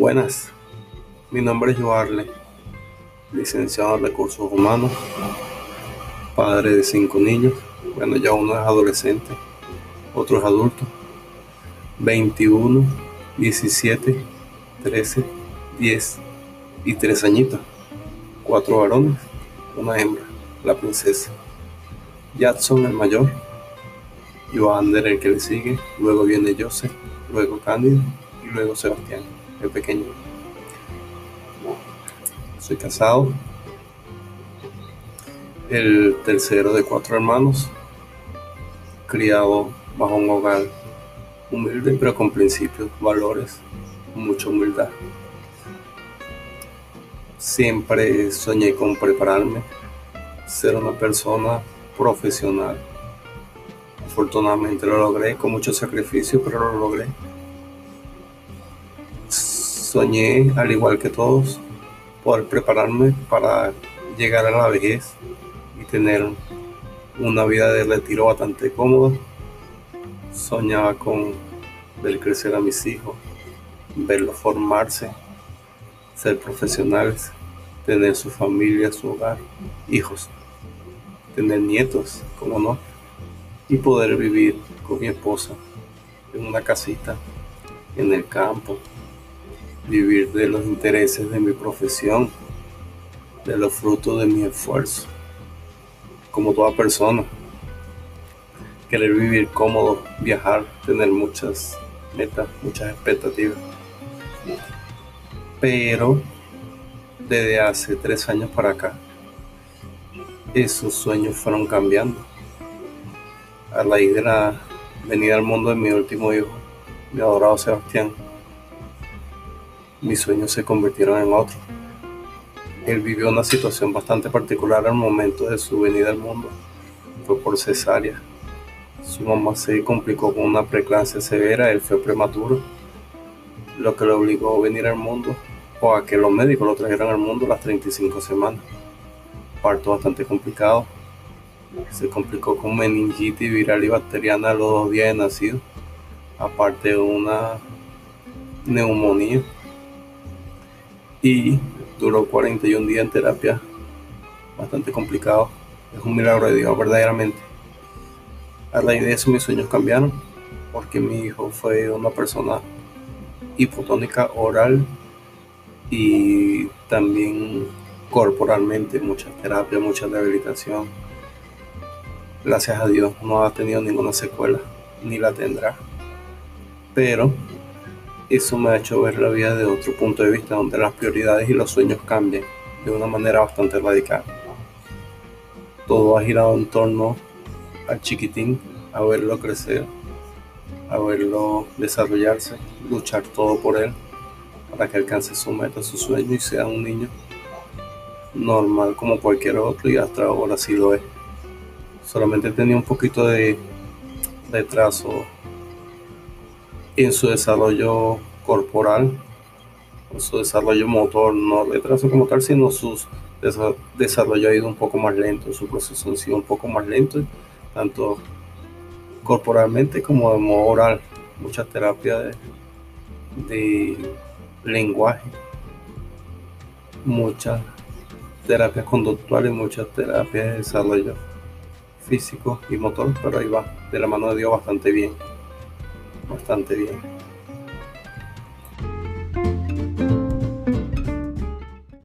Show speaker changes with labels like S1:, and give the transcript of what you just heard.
S1: Buenas, mi nombre es Joarle, licenciado en Recursos Humanos, padre de cinco niños, bueno ya uno es adolescente, otro es adulto, 21, 17, 13, 10 y 3 añitos, cuatro varones, una hembra, la princesa, Jackson el mayor, Joander el que le sigue, luego viene Joseph, luego Cándido y luego Sebastián el pequeño. Soy casado, el tercero de cuatro hermanos, criado bajo un hogar humilde pero con principios, valores, mucha humildad. Siempre soñé con prepararme, ser una persona profesional. Afortunadamente lo logré con mucho sacrificio, pero lo logré soñé, al igual que todos, poder prepararme para llegar a la vejez y tener una vida de retiro bastante cómoda. Soñaba con ver crecer a mis hijos, verlos formarse, ser profesionales, tener su familia, su hogar, hijos, tener nietos, como no, y poder vivir con mi esposa en una casita, en el campo, vivir de los intereses de mi profesión, de los frutos de mi esfuerzo, como toda persona. Querer vivir cómodo, viajar, tener muchas metas, muchas expectativas. Pero desde hace tres años para acá, esos sueños fueron cambiando. A raíz de la venida al mundo de mi último hijo, mi adorado Sebastián, mis sueños se convirtieron en otros. Él vivió una situación bastante particular al momento de su venida al mundo. Fue por cesárea. Su mamá se complicó con una preeclampsia severa, él fue prematuro, lo que lo obligó a venir al mundo o a que los médicos lo trajeran al mundo las 35 semanas. Parto bastante complicado. Se complicó con meningitis viral y bacteriana a los dos días de nacido, aparte de una neumonía y duró 41 días en terapia, bastante complicado. Es un milagro de Dios, verdaderamente. A raíz de eso mis sueños cambiaron, porque mi hijo fue una persona hipotónica oral y también corporalmente, mucha terapia, mucha rehabilitación. Gracias a Dios no ha tenido ninguna secuela, ni la tendrá. Pero eso me ha hecho ver la vida de otro punto de vista, donde las prioridades y los sueños cambian de una manera bastante radical. Todo ha girado en torno al chiquitín, a verlo crecer, a verlo desarrollarse, luchar todo por él, para que alcance su meta, su sueño y sea un niño normal como cualquier otro y hasta ahora sí lo es. Solamente tenía un poquito de retraso en su desarrollo corporal, en su desarrollo motor, no retraso como tal, sino su desarrollo ha ido un poco más lento, su proceso ha sido un poco más lento, tanto corporalmente como de modo oral. Mucha terapia de, de lenguaje, muchas terapias conductuales, muchas terapias de desarrollo físico y motor, pero ahí va, de la mano de Dios bastante bien bastante bien.